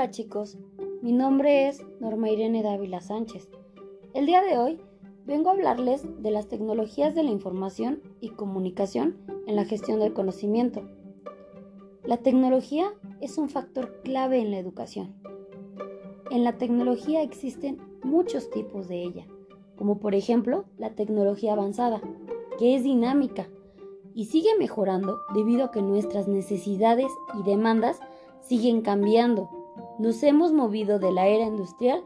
Hola chicos, mi nombre es Norma Irene Dávila Sánchez. El día de hoy vengo a hablarles de las tecnologías de la información y comunicación en la gestión del conocimiento. La tecnología es un factor clave en la educación. En la tecnología existen muchos tipos de ella, como por ejemplo la tecnología avanzada, que es dinámica y sigue mejorando debido a que nuestras necesidades y demandas siguen cambiando. Nos hemos movido de la era industrial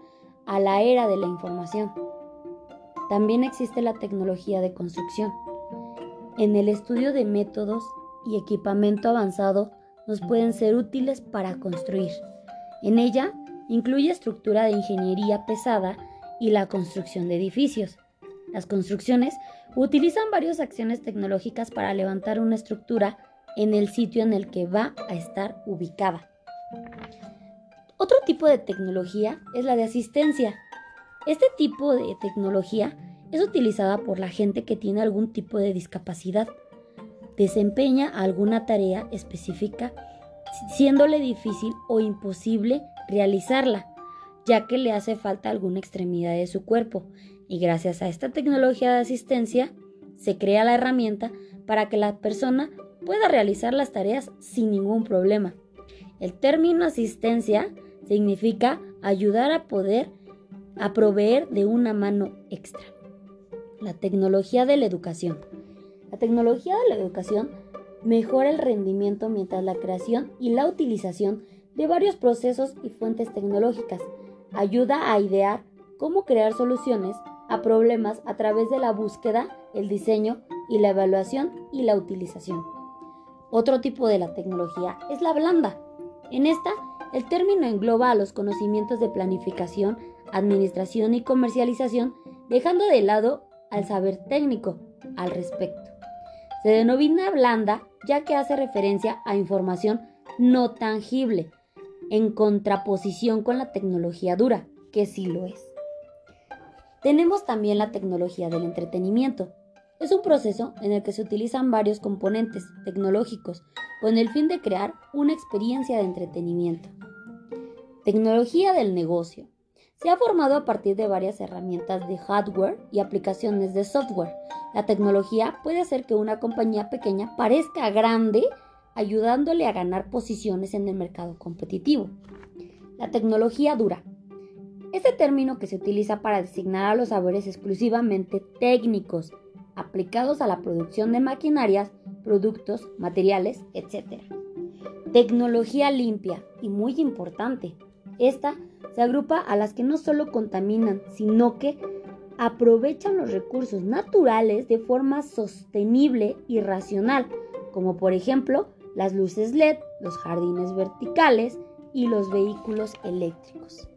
a la era de la información. También existe la tecnología de construcción. En el estudio de métodos y equipamiento avanzado nos pueden ser útiles para construir. En ella incluye estructura de ingeniería pesada y la construcción de edificios. Las construcciones utilizan varias acciones tecnológicas para levantar una estructura en el sitio en el que va a estar ubicada. Otro tipo de tecnología es la de asistencia. Este tipo de tecnología es utilizada por la gente que tiene algún tipo de discapacidad. Desempeña alguna tarea específica, siéndole difícil o imposible realizarla, ya que le hace falta alguna extremidad de su cuerpo. Y gracias a esta tecnología de asistencia, se crea la herramienta para que la persona pueda realizar las tareas sin ningún problema. El término asistencia significa ayudar a poder a proveer de una mano extra. La tecnología de la educación. La tecnología de la educación mejora el rendimiento mientras la creación y la utilización de varios procesos y fuentes tecnológicas ayuda a idear cómo crear soluciones a problemas a través de la búsqueda, el diseño y la evaluación y la utilización. Otro tipo de la tecnología es la blanda. En esta, el término engloba a los conocimientos de planificación, administración y comercialización, dejando de lado al saber técnico al respecto. Se denomina blanda ya que hace referencia a información no tangible, en contraposición con la tecnología dura, que sí lo es. Tenemos también la tecnología del entretenimiento, es un proceso en el que se utilizan varios componentes tecnológicos con el fin de crear una experiencia de entretenimiento. Tecnología del negocio. Se ha formado a partir de varias herramientas de hardware y aplicaciones de software. La tecnología puede hacer que una compañía pequeña parezca grande, ayudándole a ganar posiciones en el mercado competitivo. La tecnología dura. Este término que se utiliza para designar a los saberes exclusivamente técnicos aplicados a la producción de maquinarias, productos, materiales, etc. Tecnología limpia y muy importante. Esta se agrupa a las que no solo contaminan, sino que aprovechan los recursos naturales de forma sostenible y racional, como por ejemplo las luces LED, los jardines verticales y los vehículos eléctricos.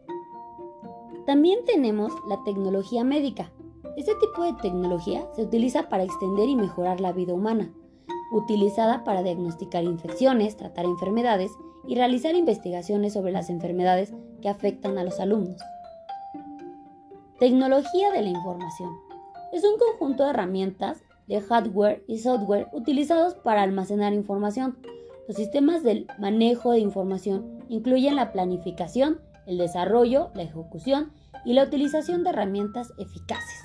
También tenemos la tecnología médica, este tipo de tecnología se utiliza para extender y mejorar la vida humana, utilizada para diagnosticar infecciones, tratar enfermedades y realizar investigaciones sobre las enfermedades que afectan a los alumnos. Tecnología de la información. Es un conjunto de herramientas de hardware y software utilizados para almacenar información. Los sistemas del manejo de información incluyen la planificación, el desarrollo, la ejecución y la utilización de herramientas eficaces.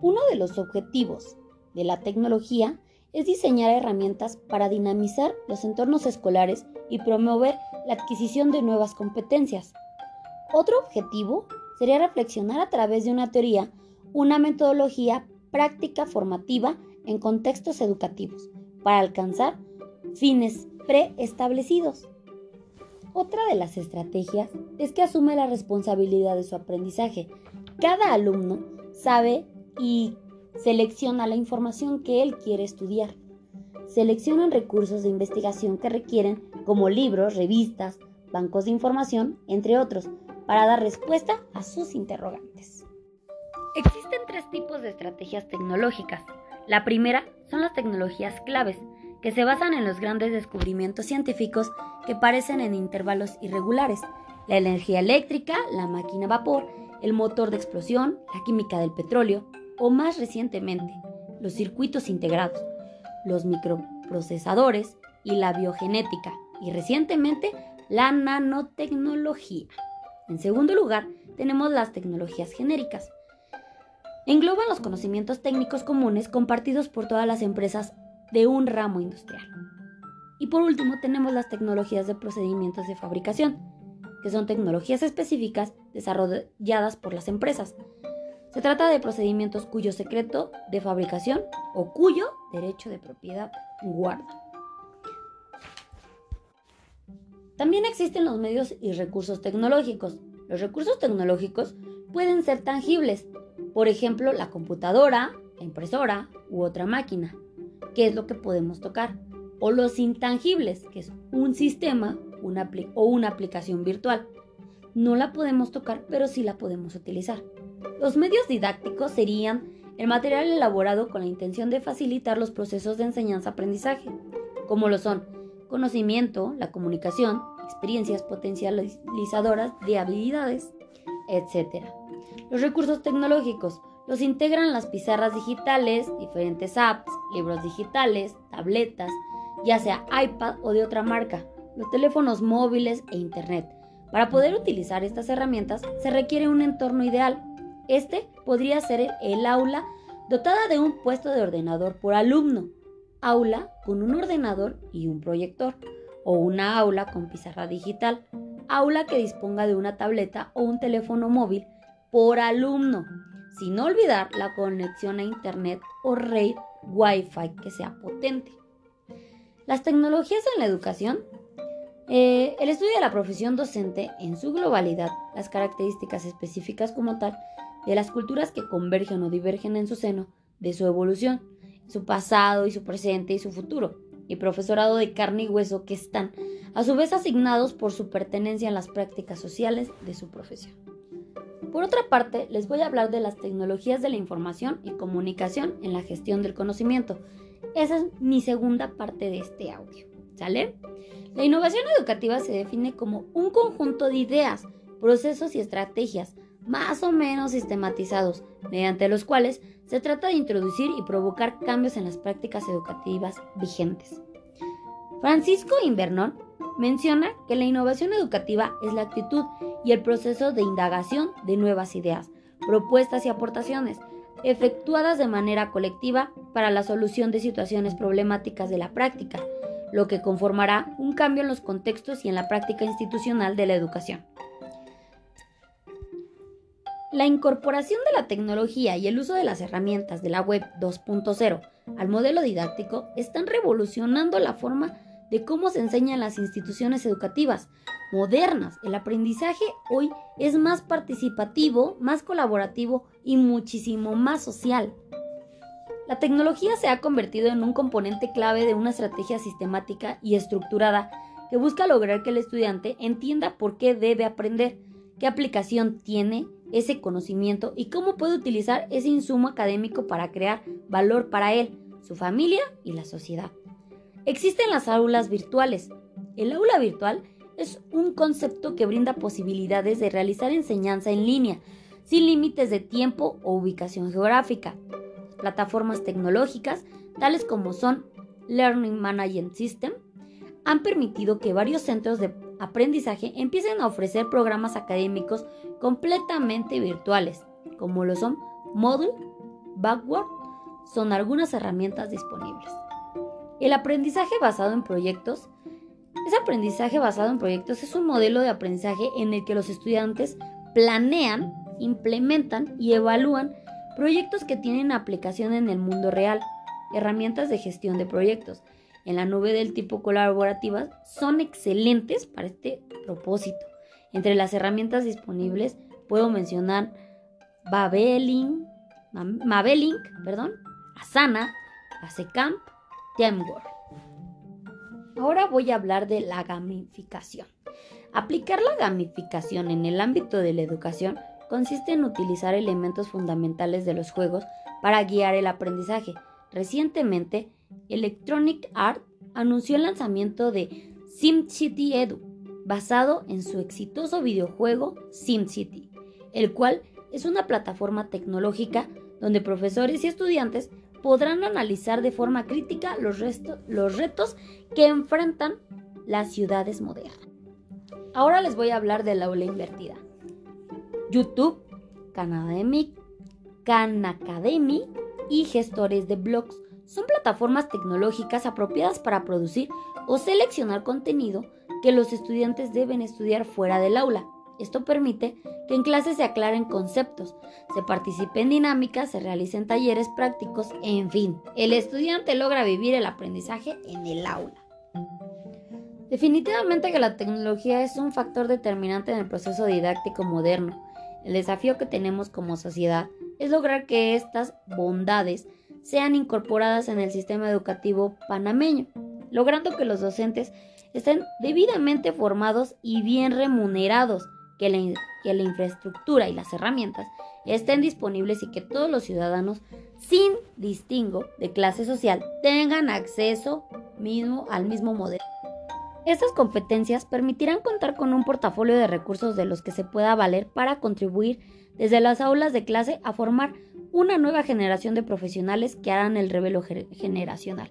Uno de los objetivos de la tecnología es diseñar herramientas para dinamizar los entornos escolares y promover la adquisición de nuevas competencias. Otro objetivo sería reflexionar a través de una teoría una metodología práctica formativa en contextos educativos para alcanzar fines preestablecidos. Otra de las estrategias es que asume la responsabilidad de su aprendizaje. Cada alumno sabe y selecciona la información que él quiere estudiar. Seleccionan recursos de investigación que requieren, como libros, revistas, bancos de información, entre otros, para dar respuesta a sus interrogantes. Existen tres tipos de estrategias tecnológicas. La primera son las tecnologías claves, que se basan en los grandes descubrimientos científicos que parecen en intervalos irregulares. La energía eléctrica, la máquina a vapor, el motor de explosión, la química del petróleo, o más recientemente los circuitos integrados, los microprocesadores y la biogenética y recientemente la nanotecnología. En segundo lugar, tenemos las tecnologías genéricas. Engloban los conocimientos técnicos comunes compartidos por todas las empresas de un ramo industrial. Y por último, tenemos las tecnologías de procedimientos de fabricación, que son tecnologías específicas desarrolladas por las empresas. Se trata de procedimientos cuyo secreto de fabricación o cuyo derecho de propiedad guarda. También existen los medios y recursos tecnológicos. Los recursos tecnológicos pueden ser tangibles, por ejemplo, la computadora, la impresora u otra máquina, que es lo que podemos tocar, o los intangibles, que es un sistema o una aplicación virtual. No la podemos tocar, pero sí la podemos utilizar. Los medios didácticos serían el material elaborado con la intención de facilitar los procesos de enseñanza-aprendizaje, como lo son conocimiento, la comunicación, experiencias potencializadoras de habilidades, etc. Los recursos tecnológicos los integran las pizarras digitales, diferentes apps, libros digitales, tabletas, ya sea iPad o de otra marca, los teléfonos móviles e Internet. Para poder utilizar estas herramientas se requiere un entorno ideal. Este podría ser el aula dotada de un puesto de ordenador por alumno, aula con un ordenador y un proyector, o una aula con pizarra digital, aula que disponga de una tableta o un teléfono móvil por alumno, sin olvidar la conexión a Internet o red Wi-Fi que sea potente. Las tecnologías en la educación. Eh, el estudio de la profesión docente en su globalidad, las características específicas como tal de las culturas que convergen o divergen en su seno, de su evolución, su pasado y su presente y su futuro, y profesorado de carne y hueso que están a su vez asignados por su pertenencia en las prácticas sociales de su profesión. Por otra parte, les voy a hablar de las tecnologías de la información y comunicación en la gestión del conocimiento. Esa es mi segunda parte de este audio. ¿Sale? La innovación educativa se define como un conjunto de ideas, procesos y estrategias más o menos sistematizados, mediante los cuales se trata de introducir y provocar cambios en las prácticas educativas vigentes. Francisco Invernón menciona que la innovación educativa es la actitud y el proceso de indagación de nuevas ideas, propuestas y aportaciones, efectuadas de manera colectiva para la solución de situaciones problemáticas de la práctica, lo que conformará un cambio en los contextos y en la práctica institucional de la educación. La incorporación de la tecnología y el uso de las herramientas de la web 2.0 al modelo didáctico están revolucionando la forma de cómo se enseña en las instituciones educativas modernas. El aprendizaje hoy es más participativo, más colaborativo y muchísimo más social. La tecnología se ha convertido en un componente clave de una estrategia sistemática y estructurada que busca lograr que el estudiante entienda por qué debe aprender, qué aplicación tiene ese conocimiento y cómo puede utilizar ese insumo académico para crear valor para él, su familia y la sociedad. Existen las aulas virtuales. El aula virtual es un concepto que brinda posibilidades de realizar enseñanza en línea, sin límites de tiempo o ubicación geográfica. Plataformas tecnológicas, tales como son Learning Management System, han permitido que varios centros de aprendizaje empiecen a ofrecer programas académicos completamente virtuales, como lo son Moodle, Backward, son algunas herramientas disponibles. El aprendizaje basado en proyectos. Ese aprendizaje basado en proyectos es un modelo de aprendizaje en el que los estudiantes planean, implementan y evalúan proyectos que tienen aplicación en el mundo real, herramientas de gestión de proyectos, en la nube del tipo colaborativa son excelentes para este propósito. Entre las herramientas disponibles puedo mencionar Babelink, Mabelink, perdón, Asana, Asecamp, Temwork. Ahora voy a hablar de la gamificación. Aplicar la gamificación en el ámbito de la educación consiste en utilizar elementos fundamentales de los juegos para guiar el aprendizaje. Recientemente, Electronic Art anunció el lanzamiento de SimCity Edu, basado en su exitoso videojuego SimCity, el cual es una plataforma tecnológica donde profesores y estudiantes podrán analizar de forma crítica los, retos que enfrentan las ciudades modernas. Ahora les voy a hablar del aula invertida. YouTube, Khan Academy y gestores de blogs son plataformas tecnológicas apropiadas para producir o seleccionar contenido que los estudiantes deben estudiar fuera del aula. Esto permite que en clase se aclaren conceptos, se participe en dinámicas, se realicen talleres prácticos, en fin, el estudiante logra vivir el aprendizaje en el aula. Definitivamente que la tecnología es un factor determinante en el proceso didáctico moderno. El desafío que tenemos como sociedad es lograr que estas bondades sean incorporadas en el sistema educativo panameño, logrando que los docentes estén debidamente formados y bien remunerados, que la, infraestructura y las herramientas estén disponibles y que todos los ciudadanos, sin distingo de clase social, tengan acceso mismo al mismo modelo. Estas competencias permitirán contar con un portafolio de recursos de los que se pueda valer para contribuir desde las aulas de clase a formar una nueva generación de profesionales que harán el revelo generacional.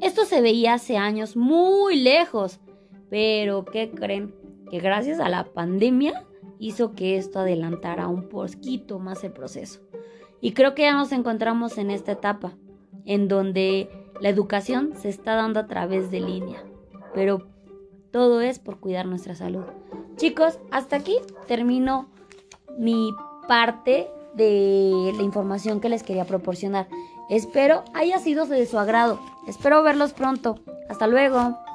Esto se veía hace años muy lejos, pero ¿qué creen? Que gracias a la pandemia hizo que esto adelantara un poquito más el proceso. Y creo que ya nos encontramos en esta etapa, en donde la educación se está dando a través de línea. Pero todo es por cuidar nuestra salud. Chicos, hasta aquí termino mi parte de la información que les quería proporcionar. Espero haya sido de su agrado. Espero verlos pronto. Hasta luego.